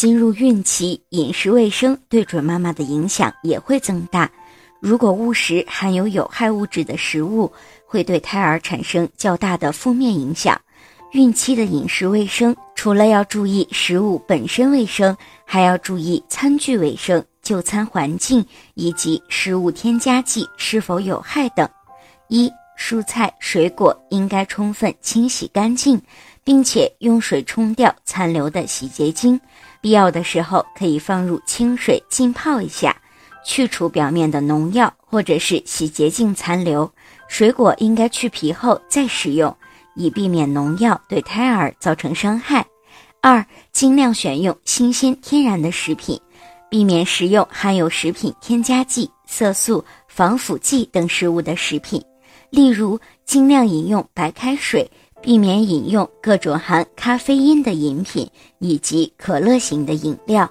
进入孕期，饮食卫生对准妈妈的影响也会增大。如果误食含有有害物质的食物，会对胎儿产生较大的负面影响。孕期的饮食卫生，除了要注意食物本身卫生，还要注意餐具卫生、就餐环境以及食物添加剂是否有害等。一、蔬菜水果应该充分清洗干净，并且用水冲掉残留的洗洁精，必要的时候可以放入清水浸泡一下。去除表面的农药或者是洗洁精残留，水果应该去皮后再食用，以避免农药对胎儿造成伤害。二，尽量选用新鲜天然的食品，避免食用含有食品添加剂、色素、防腐剂等食物的食品，例如尽量饮用白开水，避免饮用各种含咖啡因的饮品以及可乐型的饮料。